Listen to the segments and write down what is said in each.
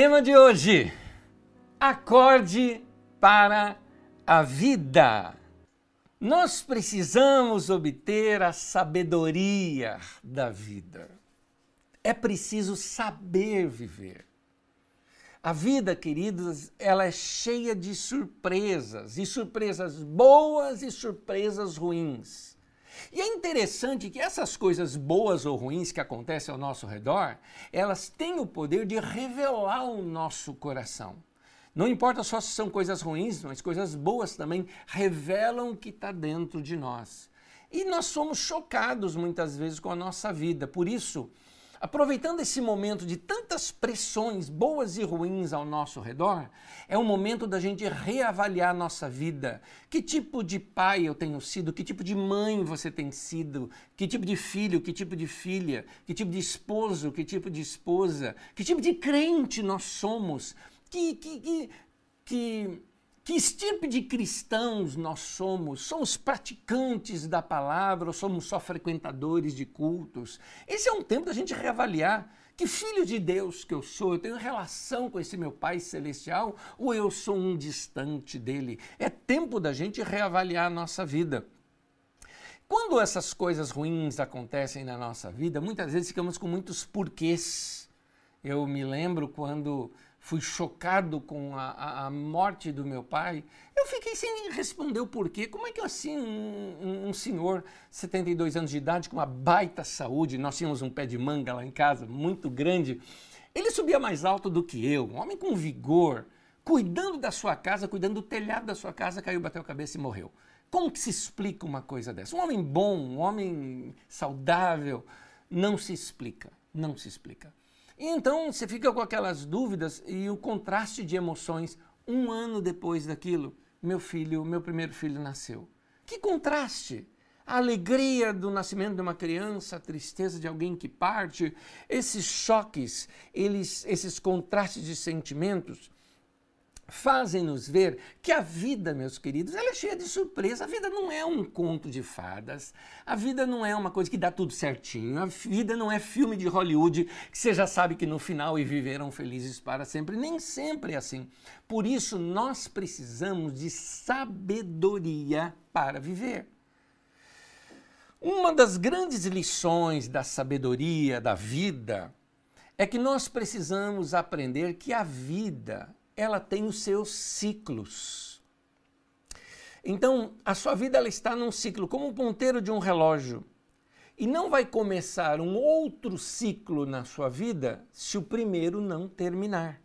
Tema de hoje: acorde para a vida. Nós precisamos obter a sabedoria da vida. É preciso saber viver. A vida, queridos, ela é cheia de surpresas, e surpresas boas e surpresas ruins. E é interessante que essas coisas boas ou ruins que acontecem ao nosso redor, elas têm o poder de revelar o nosso coração. Não importa só se são coisas ruins, mas coisas boas também revelam o que está dentro de nós. E nós somos chocados muitas vezes com a nossa vida. Por isso, Aproveitando esse momento de tantas pressões boas e ruins ao nosso redor, é o momento da gente reavaliar nossa vida. Que tipo de pai eu tenho sido? Que tipo de mãe você tem sido? Que tipo de filho? Que tipo de filha? Que tipo de esposo? Que tipo de esposa? Que tipo de crente nós somos? Que, que, que, que que estirpe de cristãos nós somos? Somos praticantes da palavra ou somos só frequentadores de cultos? Esse é um tempo da gente reavaliar. Que filho de Deus que eu sou? Eu tenho relação com esse meu Pai Celestial ou eu sou um distante dele? É tempo da gente reavaliar a nossa vida. Quando essas coisas ruins acontecem na nossa vida, muitas vezes ficamos com muitos porquês. Eu me lembro quando fui chocado com a, a, morte do meu pai, eu fiquei sem responder o porquê. Como é que assim um, um, um, senhor, 72 anos de idade, com uma baita saúde, nós tínhamos um pé de manga lá em casa, muito grande, ele subia mais alto do que eu, um homem com vigor, cuidando da sua casa, cuidando do telhado da sua casa, caiu, bateu a cabeça e morreu. Como que se explica uma coisa dessa? Um homem bom, um homem saudável, não se explica, não se explica. E então você fica com aquelas dúvidas e o contraste de emoções. Um ano depois daquilo, meu filho, meu primeiro filho nasceu. Que contraste! A alegria do nascimento de uma criança, a tristeza de alguém que parte, esses choques, eles, esses contrastes de sentimentos, fazem-nos ver que a vida, meus queridos, ela é cheia de surpresa. A vida não é um conto de fadas. A vida não é uma coisa que dá tudo certinho. A vida não é filme de Hollywood que você já sabe que no final e viveram felizes para sempre. Nem sempre é assim. Por isso nós precisamos de sabedoria para viver. Uma das grandes lições da sabedoria da vida é que nós precisamos aprender que a vida ela tem os seus ciclos. Então, a sua vida ela está num ciclo, como o ponteiro de um relógio. E não vai começar um outro ciclo na sua vida se o primeiro não terminar.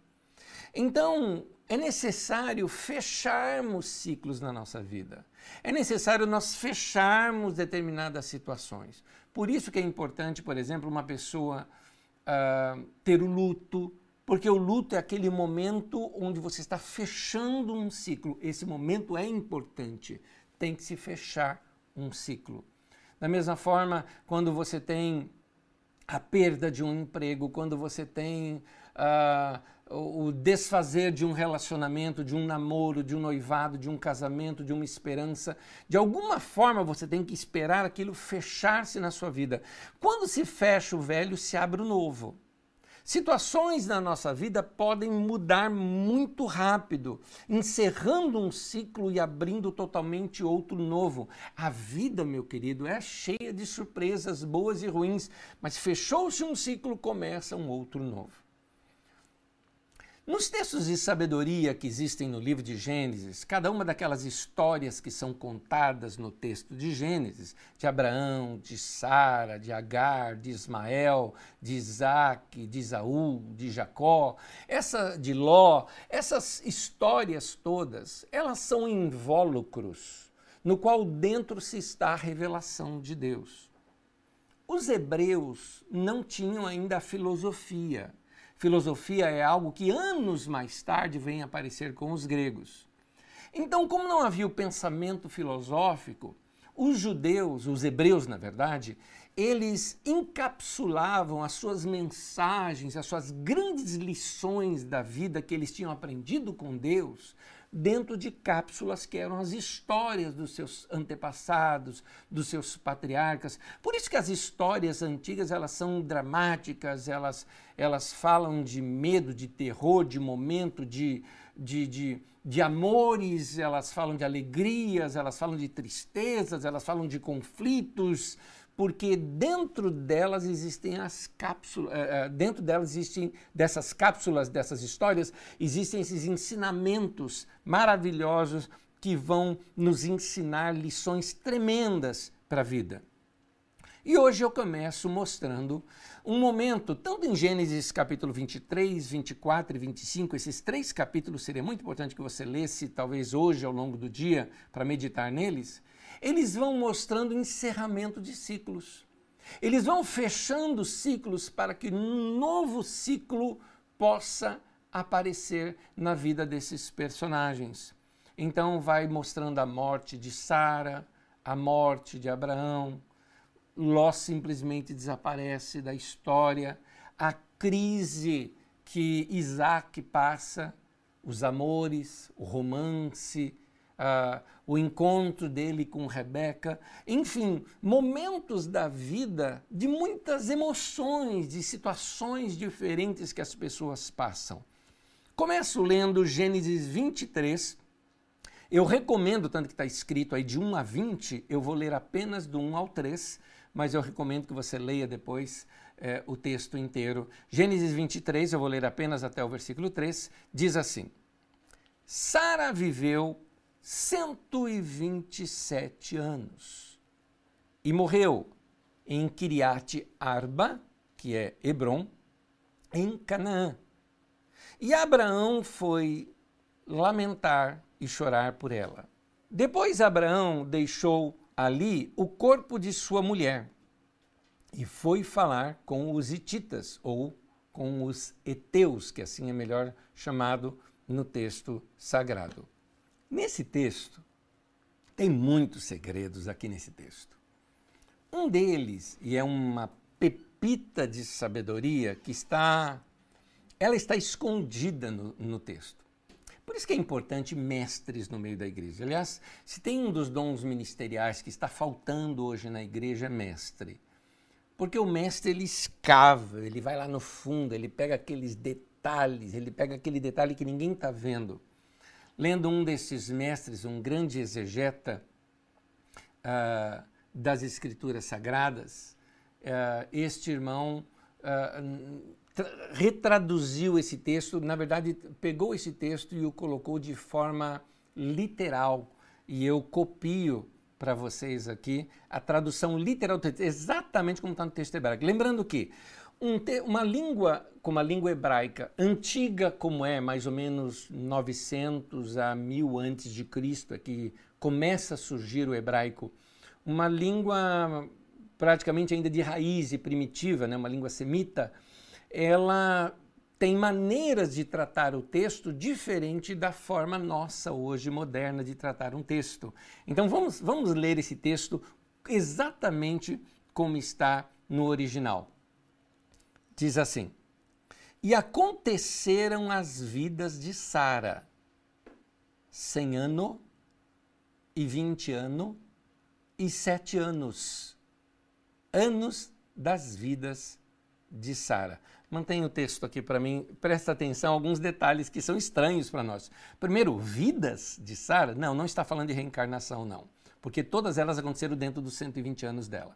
Então, é necessário fecharmos ciclos na nossa vida. É necessário nós fecharmos determinadas situações. Por isso que é importante, por exemplo, uma pessoa uh, ter o luto, porque o luto é aquele momento onde você está fechando um ciclo. Esse momento é importante. Tem que se fechar um ciclo. Da mesma forma, quando você tem a perda de um emprego, quando você tem uh, o desfazer de um relacionamento, de um namoro, de um noivado, de um casamento, de uma esperança, de alguma forma você tem que esperar aquilo fechar-se na sua vida. Quando se fecha o velho, se abre o novo. Situações na nossa vida podem mudar muito rápido, encerrando um ciclo e abrindo totalmente outro novo. A vida, meu querido, é cheia de surpresas boas e ruins, mas fechou-se um ciclo, começa um outro novo. Nos textos de sabedoria que existem no livro de Gênesis, cada uma daquelas histórias que são contadas no texto de Gênesis, de Abraão, de Sara, de Agar, de Ismael, de Isaac, de Isaú, de Jacó, essa de Ló, essas histórias todas, elas são invólucros no qual dentro se está a revelação de Deus. Os hebreus não tinham ainda a filosofia Filosofia é algo que anos mais tarde vem aparecer com os gregos. Então, como não havia o pensamento filosófico, os judeus, os hebreus, na verdade, eles encapsulavam as suas mensagens, as suas grandes lições da vida que eles tinham aprendido com Deus, dentro de cápsulas que eram as histórias dos seus antepassados, dos seus patriarcas. Por isso que as histórias antigas elas são dramáticas, elas, elas falam de medo, de terror, de momento, de, de, de, de amores, elas falam de alegrias, elas falam de tristezas, elas falam de conflitos, porque dentro delas existem as cápsulas, eh, eh, dentro delas existem dessas cápsulas, dessas histórias, existem esses ensinamentos maravilhosos que vão nos ensinar lições tremendas para a vida. E hoje eu começo mostrando um momento, tanto em Gênesis capítulo 23, 24 e 25, esses três capítulos seria muito importante que você lesse, talvez hoje ao longo do dia, para meditar neles eles vão mostrando encerramento de ciclos. Eles vão fechando ciclos para que um novo ciclo possa aparecer na vida desses personagens. Então vai mostrando a morte de Sara, a morte de Abraão, Ló simplesmente desaparece da história, a crise que Isaac passa, os amores, o romance, uh, o encontro dele com Rebeca, enfim, momentos da vida de muitas emoções, de situações diferentes que as pessoas passam. Começo lendo Gênesis 23. Eu recomendo, tanto que está escrito aí de 1 a 20, eu vou ler apenas do 1 ao 3, mas eu recomendo que você leia depois é, o texto inteiro. Gênesis 23, eu vou ler apenas até o versículo 3, diz assim: Sara viveu 127 anos. E morreu em Kiriat Arba, que é Hebron, em Canaã. E Abraão foi lamentar e chorar por ela. Depois Abraão deixou ali o corpo de sua mulher e foi falar com os hititas ou com os heteus, que assim é melhor chamado no texto sagrado. Nesse texto, tem muitos segredos aqui nesse texto. Um deles, e é uma pepita de sabedoria que está, ela está escondida no, no texto. Por isso que é importante mestres no meio da igreja. Aliás, se tem um dos dons ministeriais que está faltando hoje na igreja, é mestre. Porque o mestre ele escava, ele vai lá no fundo, ele pega aqueles detalhes, ele pega aquele detalhe que ninguém está vendo lendo um desses mestres, um grande exegeta uh, das Escrituras Sagradas, uh, este irmão uh, retraduziu esse texto, na verdade, pegou esse texto e o colocou de forma literal. E eu copio para vocês aqui a tradução literal do texto, exatamente como está no texto hebraico. Lembrando que um te, uma língua como a língua hebraica, antiga como é, mais ou menos 900 a 1000 antes de Cristo, é que começa a surgir o hebraico, uma língua praticamente ainda de raiz e primitiva, né, uma língua semita, ela tem maneiras de tratar o texto diferente da forma nossa hoje moderna de tratar um texto. Então vamos, vamos ler esse texto exatamente como está no original. Diz assim: E aconteceram as vidas de Sara, cem ano e vinte ano e sete anos, anos das vidas de Sara. Mantenha o texto aqui para mim, presta atenção a alguns detalhes que são estranhos para nós. Primeiro, vidas de Sara? Não, não está falando de reencarnação, não. Porque todas elas aconteceram dentro dos 120 anos dela.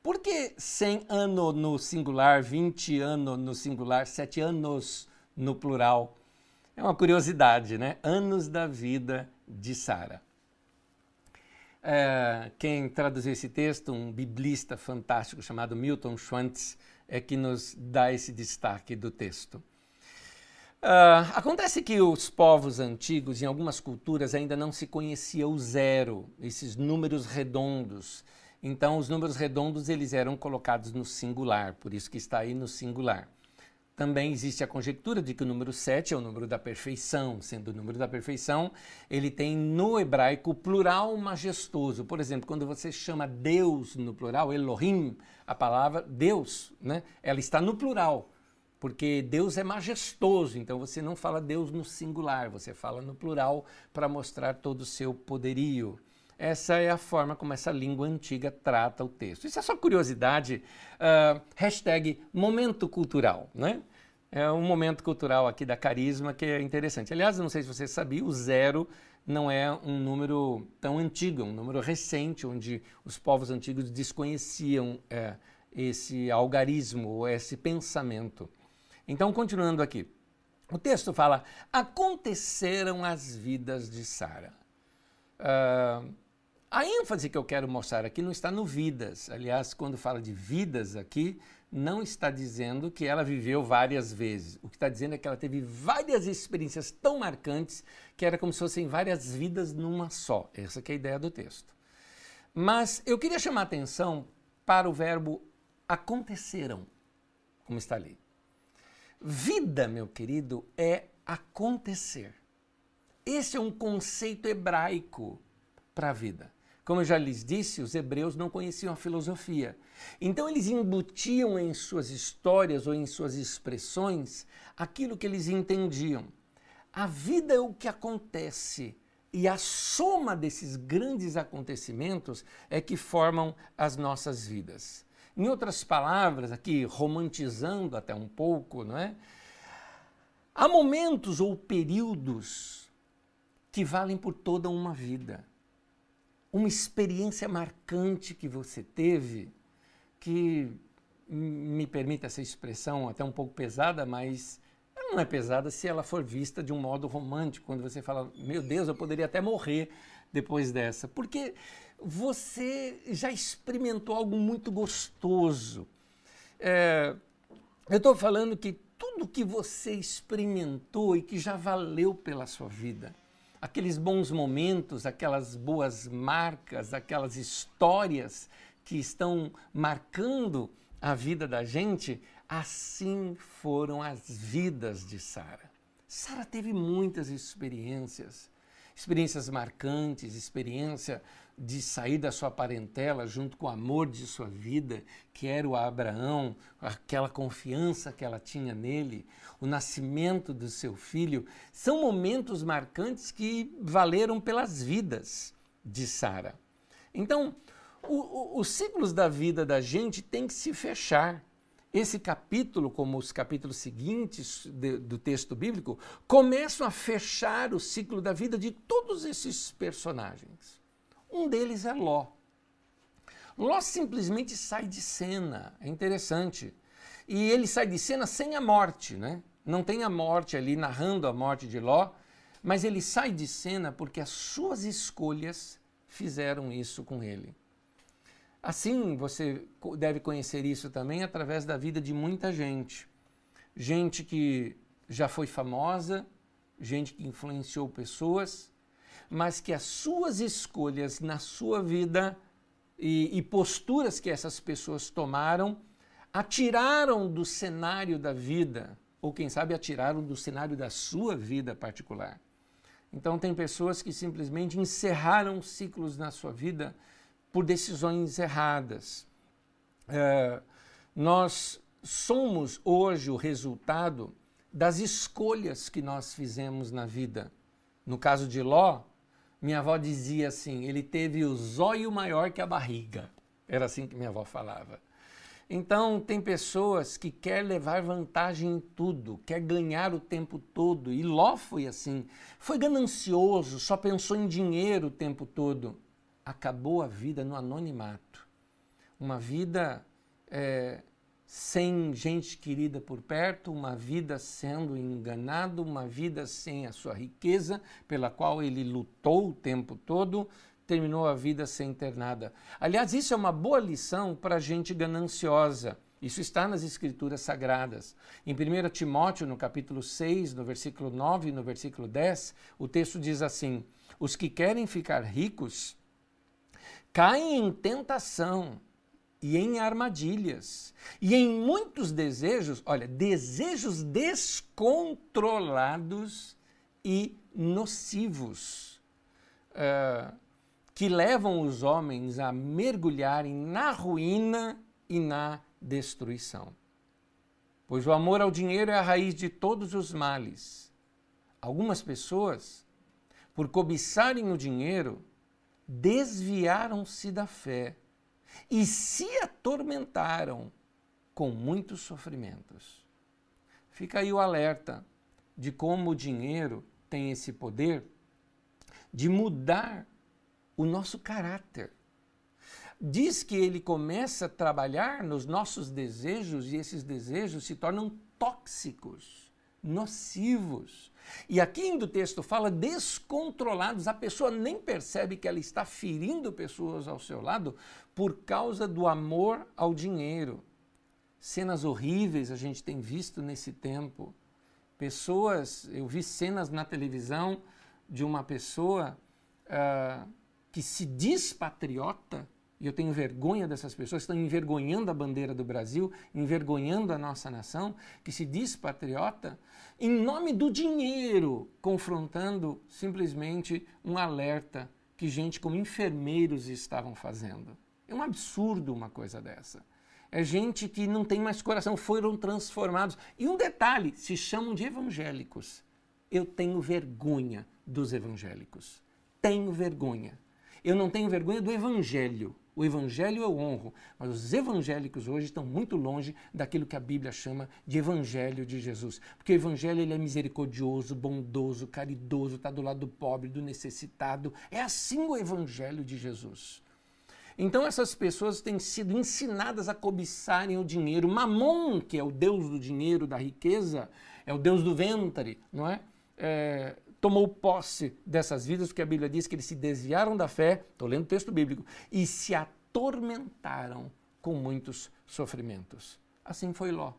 Por que 100 anos no singular, 20 anos no singular, 7 anos no plural? É uma curiosidade, né? Anos da vida de Sara. É, quem traduziu esse texto, um biblista fantástico chamado Milton Schwantz, é que nos dá esse destaque do texto. Uh, acontece que os povos antigos, em algumas culturas, ainda não se conhecia o zero, esses números redondos. Então, os números redondos eles eram colocados no singular, por isso que está aí no singular. Também existe a conjectura de que o número 7 é o número da perfeição, sendo o número da perfeição, ele tem no hebraico plural majestoso. Por exemplo, quando você chama Deus no plural, Elohim, a palavra Deus, né, ela está no plural. porque Deus é majestoso, então você não fala Deus no singular, você fala no plural para mostrar todo o seu poderio. Essa é a forma como essa língua antiga trata o texto. Isso é só curiosidade. Uh, hashtag momento cultural, né? É um momento cultural aqui da Carisma que é interessante. Aliás, não sei se você sabia, o zero não é um número tão antigo, é um número recente, onde os povos antigos desconheciam é, esse algarismo esse pensamento. Então, continuando aqui. O texto fala: aconteceram as vidas de Sara. Uh, a ênfase que eu quero mostrar aqui não está no vidas. Aliás, quando fala de vidas aqui, não está dizendo que ela viveu várias vezes. O que está dizendo é que ela teve várias experiências tão marcantes que era como se fossem várias vidas numa só. Essa é a ideia do texto. Mas eu queria chamar a atenção para o verbo aconteceram, como está ali. Vida, meu querido, é acontecer. Esse é um conceito hebraico para a vida. Como eu já lhes disse, os hebreus não conheciam a filosofia. Então eles embutiam em suas histórias ou em suas expressões aquilo que eles entendiam. A vida é o que acontece e a soma desses grandes acontecimentos é que formam as nossas vidas. Em outras palavras, aqui romantizando até um pouco, não é? Há momentos ou períodos que valem por toda uma vida uma experiência marcante que você teve, que me permite essa expressão até um pouco pesada, mas ela não é pesada se ela for vista de um modo romântico, quando você fala, meu Deus, eu poderia até morrer depois dessa, porque você já experimentou algo muito gostoso. É, eu estou falando que tudo que você experimentou e que já valeu pela sua vida, aqueles bons momentos, aquelas boas marcas, aquelas histórias que estão marcando a vida da gente, assim foram as vidas de Sara. Sara teve muitas experiências, experiências marcantes, experiência de sair da sua parentela junto com o amor de sua vida, que era o Abraão, aquela confiança que ela tinha nele, o nascimento do seu filho, são momentos marcantes que valeram pelas vidas de Sara. Então, o, o, os ciclos da vida da gente têm que se fechar. Esse capítulo, como os capítulos seguintes de, do texto bíblico, começam a fechar o ciclo da vida de todos esses personagens. Um deles é Ló. Ló simplesmente sai de cena, é interessante. E ele sai de cena sem a morte, né? Não tem a morte ali narrando a morte de Ló, mas ele sai de cena porque as suas escolhas fizeram isso com ele. Assim, você deve conhecer isso também através da vida de muita gente. Gente que já foi famosa, gente que influenciou pessoas, mas que as suas escolhas na sua vida e, e posturas que essas pessoas tomaram atiraram do cenário da vida, ou quem sabe atiraram do cenário da sua vida particular. Então, tem pessoas que simplesmente encerraram ciclos na sua vida por decisões erradas. É, nós somos hoje o resultado das escolhas que nós fizemos na vida. No caso de Ló, minha avó dizia assim: ele teve o zóio maior que a barriga. Era assim que minha avó falava. Então, tem pessoas que quer levar vantagem em tudo, quer ganhar o tempo todo. E Ló foi assim. Foi ganancioso, só pensou em dinheiro o tempo todo. Acabou a vida no anonimato. Uma vida é, sem gente querida por perto, uma vida sendo enganado, uma vida sem a sua riqueza, pela qual ele lutou o tempo todo, terminou a vida sem ter nada. Aliás, isso é uma boa lição para gente gananciosa. Isso está nas Escrituras Sagradas. Em 1 Timóteo, no capítulo 6, no versículo 9 e no versículo 10, o texto diz assim: Os que querem ficar ricos caem em tentação e em armadilhas e em muitos desejos, olha, desejos descontrolados e nocivos, uh, que levam os homens a mergulharem na ruína e na destruição. pois o amor ao dinheiro é a raiz de todos os males. Algumas pessoas, por cobiçarem o dinheiro, desviaram-se da fé e se atormentaram com muitos sofrimentos. Fica aí o alerta de como o dinheiro tem esse poder de mudar o nosso caráter. Diz que ele começa a trabalhar nos nossos desejos e esses desejos se tornam tóxicos, nocivos. E aqui do texto fala descontrolados, a pessoa nem percebe que ela está ferindo pessoas ao seu lado por causa do amor ao dinheiro. Cenas horríveis a gente tem visto nesse tempo. Pessoas, eu vi cenas na televisão de uma pessoa uh, que se diz patriota, e eu tenho vergonha dessas pessoas, estão envergonhando a bandeira do Brasil, envergonhando a nossa nação, que se diz patriota, em nome do dinheiro, confrontando simplesmente um alerta que gente como enfermeiros estavam fazendo. É um absurdo uma coisa dessa. É gente que não tem mais coração, foram transformados. E um detalhe: se chamam de evangélicos. Eu tenho vergonha dos evangélicos. Tenho vergonha. Eu não tenho vergonha do evangelho. O evangelho eu honro, mas os evangélicos hoje estão muito longe daquilo que a Bíblia chama de evangelho de Jesus. Porque o evangelho ele é misericordioso, bondoso, caridoso, está do lado do pobre, do necessitado. É assim o evangelho de Jesus. Então essas pessoas têm sido ensinadas a cobiçarem o dinheiro. Mamon, que é o deus do dinheiro, da riqueza, é o deus do ventre, não é? é tomou posse dessas vidas, porque a Bíblia diz que eles se desviaram da fé, estou lendo o texto bíblico, e se atormentaram com muitos sofrimentos. Assim foi Ló.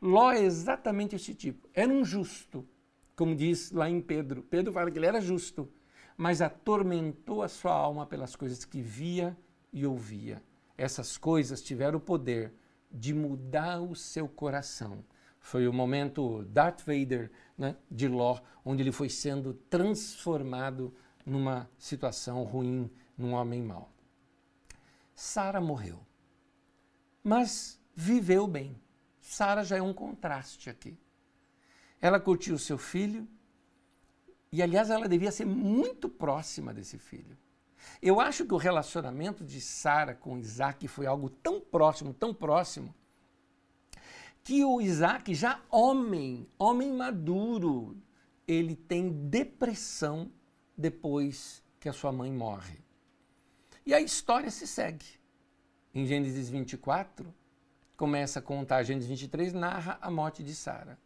Ló é exatamente esse tipo. Era um justo, como diz lá em Pedro. Pedro fala que ele era justo, mas atormentou a sua alma pelas coisas que via e ouvia. Essas coisas tiveram o poder de mudar o seu coração. Foi o momento Darth Vader né, de Ló, onde ele foi sendo transformado numa situação ruim, num homem mau. Sara morreu, mas viveu bem. Sara já é um contraste aqui. Ela curtiu seu filho, e aliás ela devia ser muito próxima desse filho. Eu acho que o relacionamento de Sara com Isaac foi algo tão próximo, tão próximo, que o Isaac, já homem, homem maduro, ele tem depressão depois que a sua mãe morre. E a história se segue. Em Gênesis 24, começa a contar, Gênesis 23 narra a morte de Sara.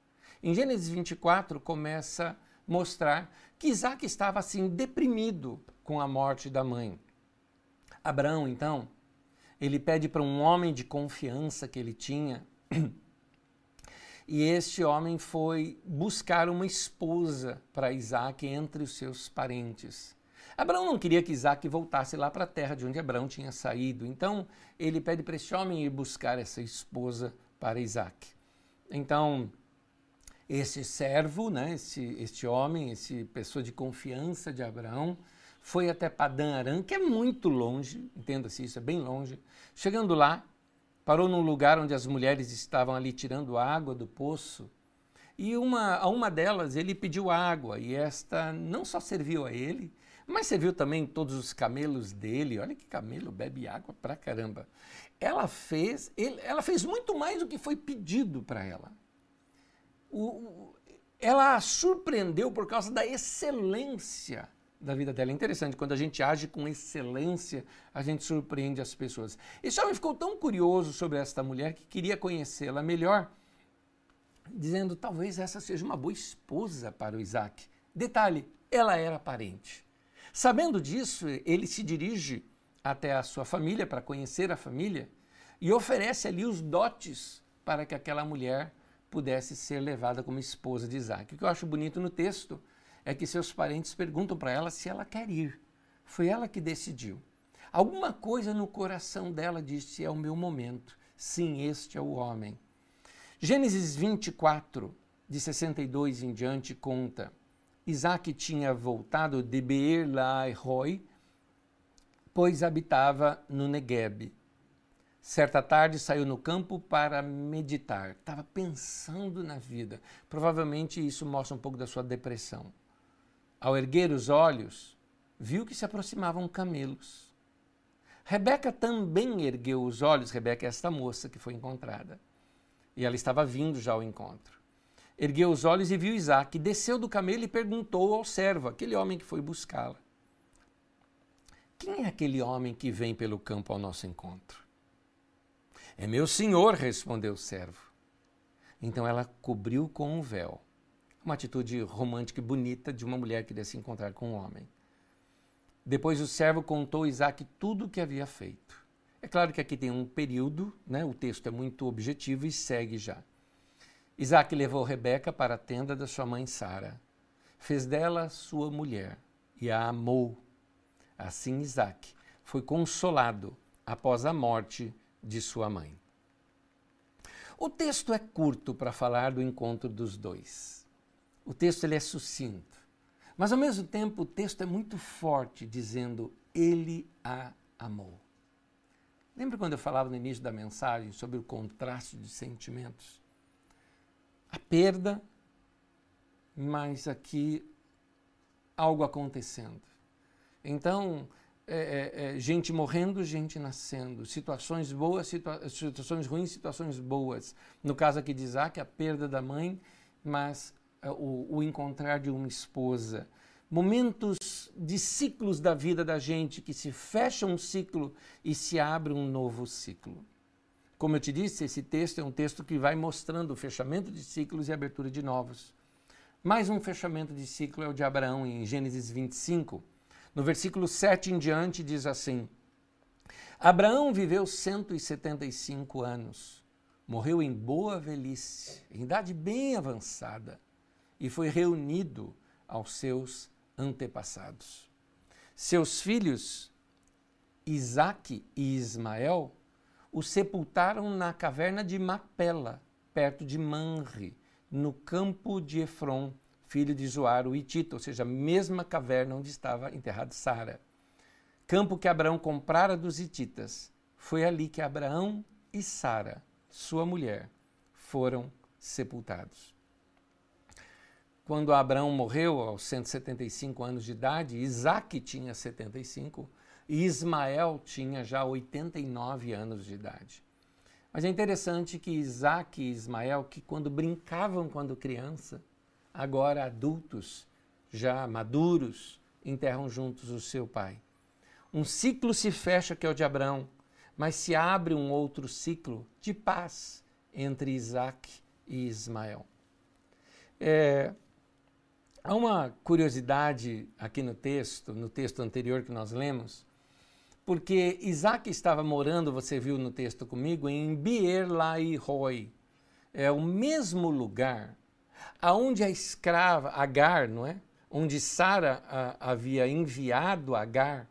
Em Gênesis 24 começa a mostrar que Isaac estava assim deprimido com a morte da mãe. Abraão, então, ele pede para um homem de confiança que ele tinha, e este homem foi buscar uma esposa para Isaac entre os seus parentes. Abraão não queria que Isaac voltasse lá para a terra de onde Abraão tinha saído, então ele pede para esse homem ir buscar essa esposa para Isaac. Então, esse servo, né, esse, este homem, esse pessoa de confiança de Abraão, foi até Padã Aram, que é muito longe, entenda-se isso, é bem longe. Chegando lá, parou num lugar onde as mulheres estavam ali tirando água do poço. E uma, a uma delas ele pediu água, e esta não só serviu a ele, mas serviu também todos os camelos dele. Olha que camelo bebe água pra caramba. Ela fez, ele, ela fez muito mais do que foi pedido para ela. O, ela a surpreendeu por causa da excelência da vida dela. É interessante, quando a gente age com excelência, a gente surpreende as pessoas. Esse homem ficou tão curioso sobre esta mulher que queria conhecê-la melhor, dizendo talvez essa seja uma boa esposa para o Isaac. Detalhe, ela era parente. Sabendo disso, ele se dirige até a sua família para conhecer a família e oferece ali os dotes para que aquela mulher pudesse ser levada como esposa de Isaac. O que eu acho bonito no texto é que seus parentes perguntam para ela se ela quer ir. Foi ela que decidiu. Alguma coisa no coração dela disse: é o meu momento. Sim, este é o homem. Gênesis 24, de 62 em diante, conta: Isaac tinha voltado de Beer Laai pois habitava no Negueb. Certa tarde saiu no campo para meditar. Estava pensando na vida. Provavelmente isso mostra um pouco da sua depressão. Ao erguer os olhos, viu que se aproximavam camelos. Rebeca também ergueu os olhos. Rebeca é esta moça que foi encontrada. E ela estava vindo já ao encontro. Ergueu os olhos e viu Isaac, desceu do camelo e perguntou ao servo, aquele homem que foi buscá-la: Quem é aquele homem que vem pelo campo ao nosso encontro? É meu senhor, respondeu o servo. Então ela cobriu com um véu. Uma atitude romântica e bonita de uma mulher que queria se encontrar com um homem. Depois o servo contou a Isaac tudo o que havia feito. É claro que aqui tem um período, né? o texto é muito objetivo e segue já. Isaac levou Rebeca para a tenda da sua mãe Sara. Fez dela sua mulher e a amou. Assim Isaac foi consolado após a morte de sua mãe. O texto é curto para falar do encontro dos dois. O texto ele é sucinto, mas ao mesmo tempo o texto é muito forte, dizendo ele a amou. Lembra quando eu falava no início da mensagem sobre o contraste de sentimentos? A perda, mas aqui algo acontecendo. Então, é, é, é, gente morrendo, gente nascendo, situações boas, situa situações ruins, situações boas. No caso aqui de Isaac, a perda da mãe, mas o, o encontrar de uma esposa. Momentos de ciclos da vida da gente, que se fecha um ciclo e se abre um novo ciclo. Como eu te disse, esse texto é um texto que vai mostrando o fechamento de ciclos e abertura de novos. Mais um fechamento de ciclo é o de Abraão em Gênesis 25 no versículo 7 em diante diz assim: Abraão viveu 175 anos, morreu em boa velhice, em idade bem avançada, e foi reunido aos seus antepassados. Seus filhos, Isaque e Ismael, o sepultaram na caverna de Macpela, perto de Manre, no campo de Efron, filho de Zoar, o Itita, ou seja, a mesma caverna onde estava enterrado Sara. Campo que Abraão comprara dos Hititas. Foi ali que Abraão e Sara, sua mulher, foram sepultados. Quando Abraão morreu aos 175 anos de idade, Isaac tinha 75 e Ismael tinha já 89 anos de idade. Mas é interessante que Isaac e Ismael, que quando brincavam quando criança, agora adultos, já maduros, enterram juntos o seu pai. Um ciclo se fecha, que é o de Abraão, mas se abre um outro ciclo de paz entre Isaac e Ismael. É, há uma curiosidade aqui no texto, no texto anterior que nós lemos, porque Isaac estava morando, você viu no texto comigo, em Beer Lai Roy. É o mesmo lugar aonde a escrava Agar, não é? Onde Sara havia enviado Agar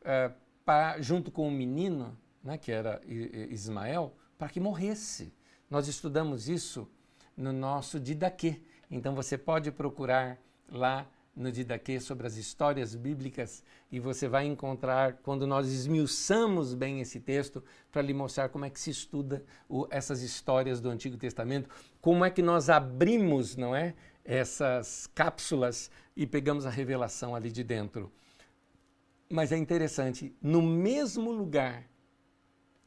uh, pra, junto com o menino, né, que era Ismael, para que morresse. Nós estudamos isso no nosso Didaquê. Então você pode procurar lá no Didaquê sobre as histórias bíblicas e você vai encontrar, quando nós esmiuçamos bem esse texto, para lhe mostrar como é que se estuda o, essas histórias do Antigo Testamento, como é que nós abrimos, não é, essas cápsulas e pegamos a revelação ali de dentro. Mas é interessante, no mesmo lugar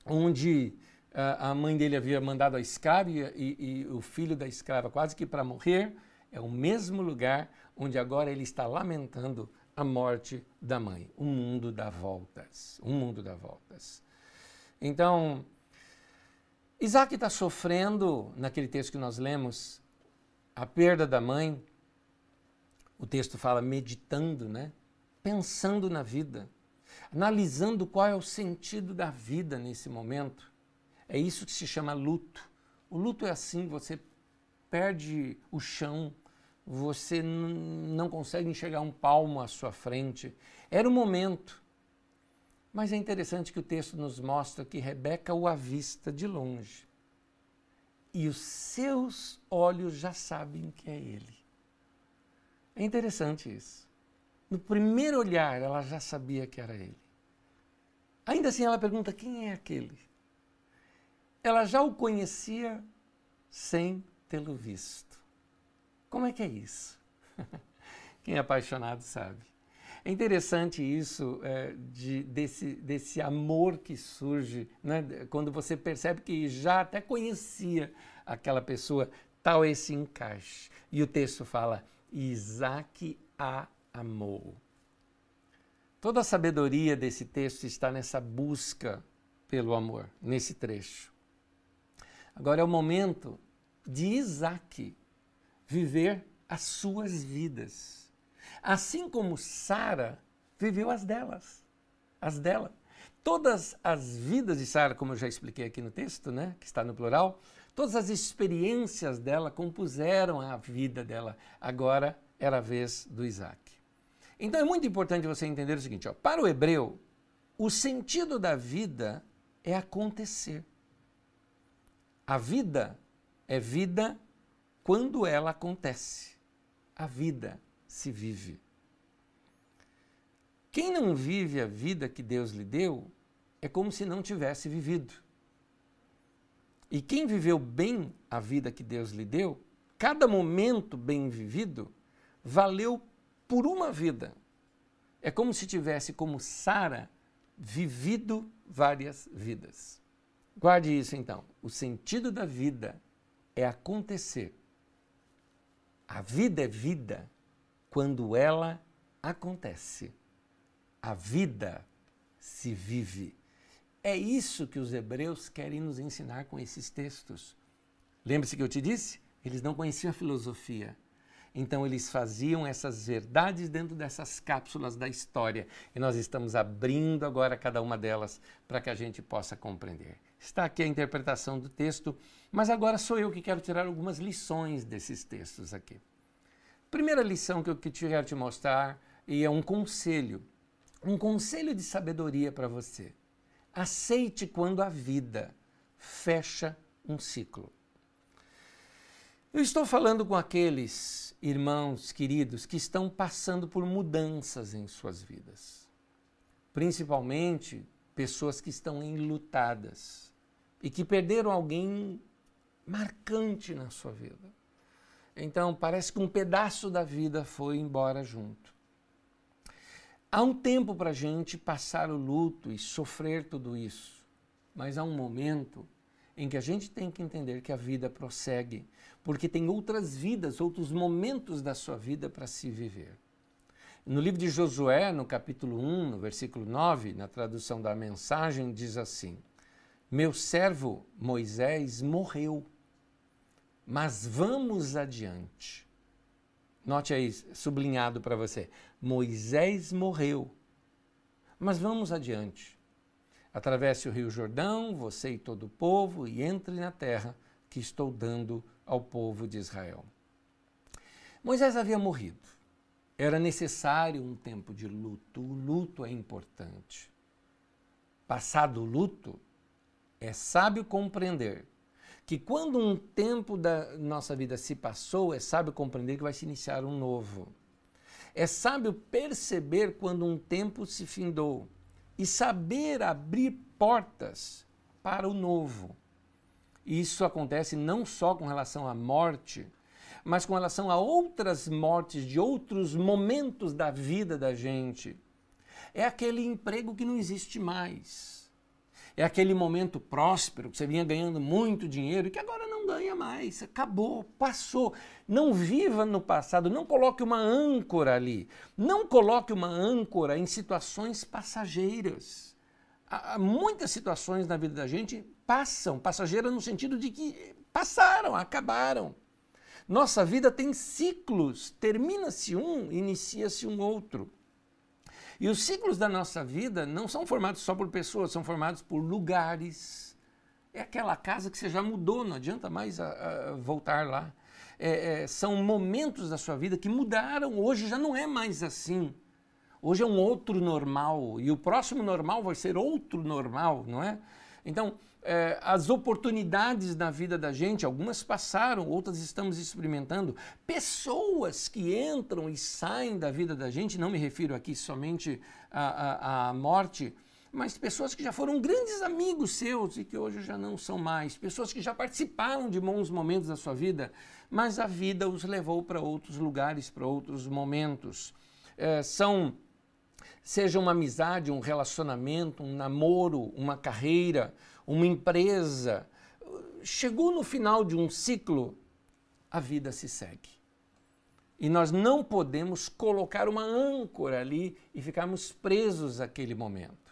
onde a mãe dele havia mandado a escrava e, e, o filho da escrava quase que para morrer, é o mesmo lugar onde agora ele está lamentando a morte da mãe. O mundo dá voltas. O mundo dá voltas. Então, Isaac está sofrendo, naquele texto que nós lemos, a perda da mãe. O texto fala meditando, né? Pensando na vida, analisando qual é o sentido da vida nesse momento. É isso que se chama luto. O luto é assim, você perde o chão, você não consegue enxergar um palmo à sua frente. Era o momento. Mas é interessante que o texto nos mostra que Rebeca o avista de longe. E os seus olhos já sabem que é ele. É interessante isso. No primeiro olhar, ela já sabia que era ele. Ainda assim, ela pergunta: quem é aquele? Ela já o conhecia sem tê-lo visto. Como é que é isso? Quem é apaixonado sabe. É interessante isso é, de, desse, desse amor que surge né, quando você percebe que já até conhecia aquela pessoa, tal esse encaixe. E o texto fala: Isaac a amou. Toda a sabedoria desse texto está nessa busca pelo amor, nesse trecho. Agora é o momento de Isaac viver as suas vidas assim como Sara viveu as delas, as dela. Todas as vidas de Sara, como eu já expliquei aqui no texto, né, que está no plural, todas as experiências dela compuseram a vida dela. Agora era a vez do Isaac. Então é muito importante você entender o seguinte: ó, para o hebreu, o sentido da vida é acontecer. A vida é vida quando ela acontece. A vida se vive. Quem não vive a vida que Deus lhe deu é como se não tivesse vivido. E quem viveu bem a vida que Deus lhe deu, cada momento bem vivido, valeu por uma vida. É como se tivesse, como Sara, vivido várias vidas. Guarde isso então. O sentido da vida é acontecer. A vida é vida quando ela acontece. A vida se vive. É isso que os hebreus querem nos ensinar com esses textos. Lembre-se que eu te disse? Eles não conheciam a filosofia. Então eles faziam essas verdades dentro dessas cápsulas da história. E nós estamos abrindo agora cada uma delas para que a gente possa compreender. Está aqui a interpretação do texto, mas agora sou eu que quero tirar algumas lições desses textos aqui. Primeira lição que eu quero te mostrar e é um conselho, um conselho de sabedoria para você. Aceite quando a vida fecha um ciclo. Eu estou falando com aqueles irmãos queridos que estão passando por mudanças em suas vidas, principalmente pessoas que estão enlutadas e que perderam alguém marcante na sua vida. Então parece que um pedaço da vida foi embora junto. Há um tempo para a gente passar o luto e sofrer tudo isso, mas há um momento em que a gente tem que entender que a vida prossegue, porque tem outras vidas, outros momentos da sua vida para se viver. No livro de Josué, no capítulo 1, no versículo 9, na tradução da mensagem, diz assim: Meu servo Moisés morreu mas vamos adiante. Note aí, sublinhado para você: Moisés morreu, mas vamos adiante. Atravesse o Rio Jordão, você e todo o povo, e entre na terra que estou dando ao povo de Israel. Moisés havia morrido. Era necessário um tempo de luto. O luto é importante. Passado o luto, é sábio compreender que quando um tempo da nossa vida se passou, é sábio compreender que vai se iniciar um novo. É sábio perceber quando um tempo se findou e saber abrir portas para o novo. Isso acontece não só com relação à morte, mas com relação a outras mortes de outros momentos da vida da gente. É aquele emprego que não existe mais é aquele momento próspero que você vinha ganhando muito dinheiro e que agora não ganha mais. Acabou, passou. Não viva no passado, não coloque uma âncora ali. Não coloque uma âncora em situações passageiras. Há muitas situações na vida da gente passam, passageiras no sentido de que passaram, acabaram. Nossa vida tem ciclos, termina-se um, inicia-se um outro. E os ciclos da nossa vida não são formados só por pessoas, são formados por lugares. É aquela casa que você já mudou, não adianta mais a, a voltar lá. É, é, são momentos da sua vida que mudaram, hoje já não é mais assim. Hoje é um outro normal e o próximo normal vai ser outro normal, não é? Então, é, as oportunidades na vida da gente, algumas passaram, outras estamos experimentando. Pessoas que entram e saem da vida da gente, não me refiro aqui somente à, à, à morte, mas pessoas que já foram grandes amigos seus e que hoje já não são mais, pessoas que já participaram de bons momentos da sua vida, mas a vida os levou para outros lugares, para outros momentos. É, são, seja uma amizade, um relacionamento, um namoro, uma carreira, uma empresa, chegou no final de um ciclo, a vida se segue. E nós não podemos colocar uma âncora ali e ficarmos presos àquele momento.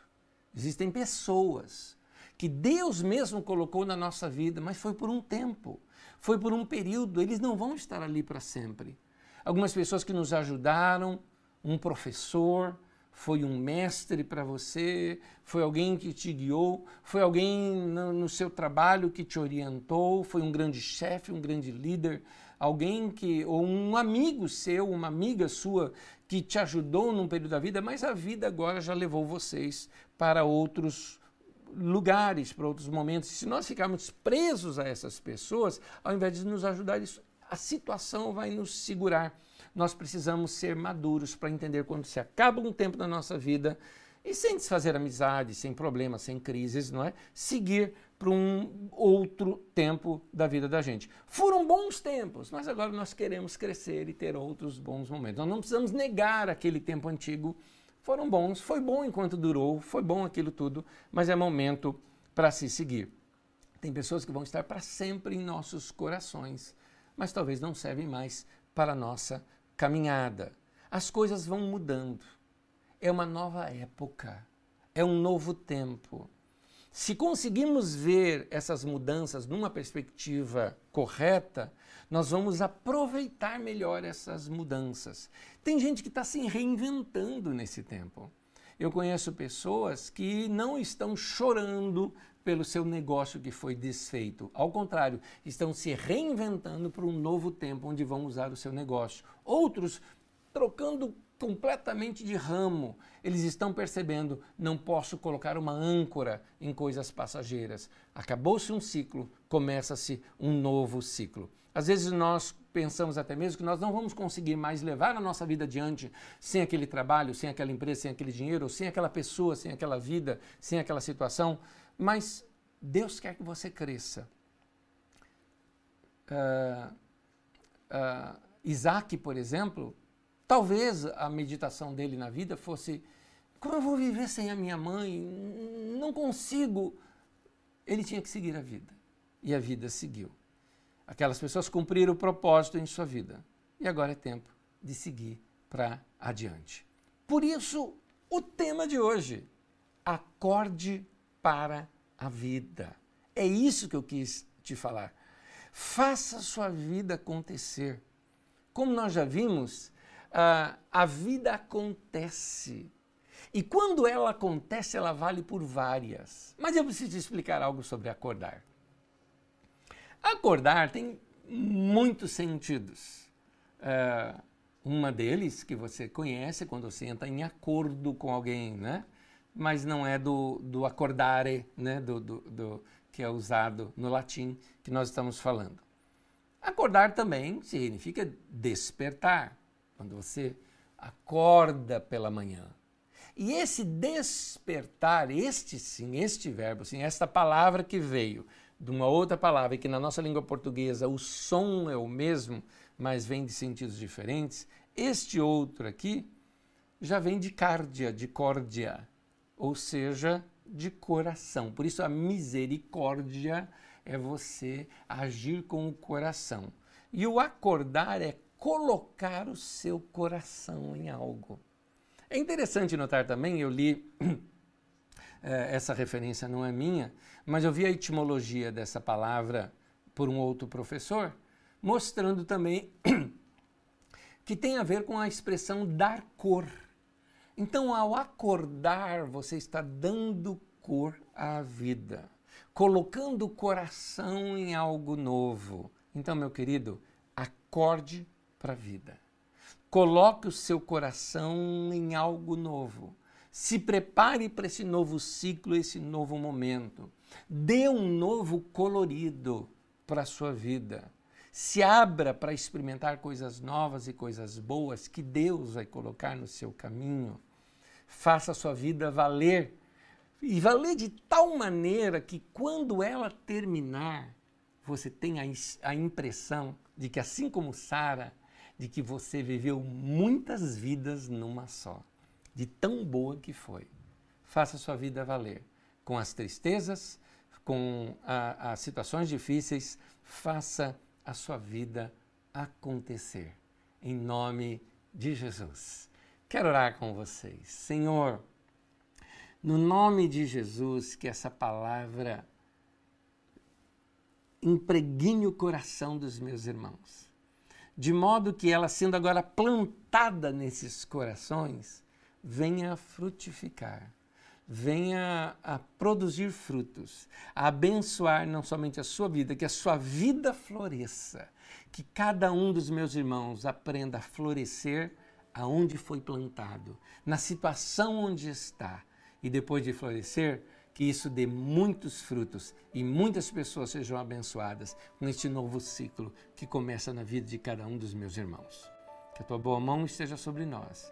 Existem pessoas que Deus mesmo colocou na nossa vida, mas foi por um tempo, foi por um período, eles não vão estar ali para sempre. Algumas pessoas que nos ajudaram, um professor, foi um mestre para você, foi alguém que te guiou, foi alguém no, no, seu trabalho que te orientou, foi um grande chefe, um grande líder, alguém que, ou um amigo seu, uma amiga sua que te ajudou num período da vida, mas a vida agora já levou vocês para outros lugares, para outros momentos. Se nós ficarmos presos a essas pessoas, ao invés de nos ajudar, isso, a situação vai nos segurar nós precisamos ser maduros para entender quando se acaba um tempo da nossa vida e sem desfazer amizade, sem problemas, sem crises, não é? Seguir para um outro tempo da vida da gente. Foram bons tempos, mas agora nós queremos crescer e ter outros bons momentos. Nós não precisamos negar aquele tempo antigo. Foram bons, foi bom enquanto durou, foi bom aquilo tudo, mas é momento para se seguir. Tem pessoas que vão estar para sempre em nossos corações, mas talvez não servem mais para a nossa caminhada. As coisas vão mudando. É uma nova época. É um novo tempo. Se conseguimos ver essas mudanças numa perspectiva correta, nós vamos aproveitar melhor essas mudanças. Tem gente que está se reinventando nesse tempo. Eu conheço pessoas que não estão chorando pelo seu negócio que foi desfeito. Ao contrário, estão se reinventando para um novo tempo onde vão usar o seu negócio. Outros trocando completamente de ramo. Eles estão percebendo, não posso colocar uma âncora em coisas passageiras. Acabou-se um ciclo, começa-se um novo ciclo. Às vezes nós pensamos até mesmo que nós não vamos conseguir mais levar a nossa vida adiante sem aquele trabalho, sem aquela empresa, sem aquele dinheiro, sem aquela pessoa, sem aquela vida, sem aquela situação. Mas Deus quer que você cresça. Uh, uh, Isaac, por exemplo, talvez a meditação dele na vida fosse: como eu vou viver sem a minha mãe? Não consigo. Ele tinha que seguir a vida. E a vida seguiu. Aquelas pessoas cumpriram o propósito em sua vida. E agora é tempo de seguir para adiante. Por isso, o tema de hoje: acorde para a vida. É isso que eu quis te falar. Faça sua vida acontecer. Como nós já vimos, a, a vida acontece. E quando ela acontece, ela vale por várias. Mas eu preciso explicar algo sobre acordar. Acordar tem muitos sentidos. Uh, uma deles que você conhece quando você entra em acordo com alguém, né? mas não é do, do acordare, né, do, do, do, que é usado no latim que nós estamos falando. Acordar também significa despertar, quando você acorda pela manhã. E esse despertar, este sim, este verbo, sim, esta palavra que veio de uma outra palavra, que na nossa língua portuguesa o som é o mesmo, mas vem de sentidos diferentes, este outro aqui já vem de cardia, de córdia, ou seja, de coração. Por isso a misericórdia é você agir com o coração. E o acordar é colocar o seu coração em algo. É interessante notar também, eu li, essa referência não é minha, mas eu vi a etimologia dessa palavra por um outro professor, mostrando também que tem a ver com a expressão dar cor. Então, ao acordar, você está dando cor à vida, colocando o coração em algo novo. Então, meu querido, acorde para a vida. Coloque o seu coração em algo novo. Se prepare para esse novo ciclo, esse novo momento. Dê um novo colorido para a sua vida. Se abra para experimentar coisas novas e coisas boas que Deus vai colocar no seu caminho. Faça a sua vida valer. e valer de tal maneira que quando ela terminar, você tenha a impressão de que, assim como Sara, de que você viveu muitas vidas numa só, de tão boa que foi. Faça sua vida valer, com as tristezas, com as situações difíceis, faça a sua vida acontecer. Em nome de Jesus. Quero orar com vocês. Senhor, no nome de Jesus, que essa palavra impregne o coração dos meus irmãos, de modo que ela, sendo agora plantada nesses corações, venha a frutificar, venha a produzir frutos, a abençoar não somente a sua vida, que a sua vida floresça, que cada um dos meus irmãos aprenda a florescer aonde foi plantado, na situação onde está e depois de florescer, que isso dê muitos frutos e muitas pessoas sejam abençoadas com este novo ciclo que começa na vida de cada um dos meus irmãos. Que a tua boa mão esteja sobre nós,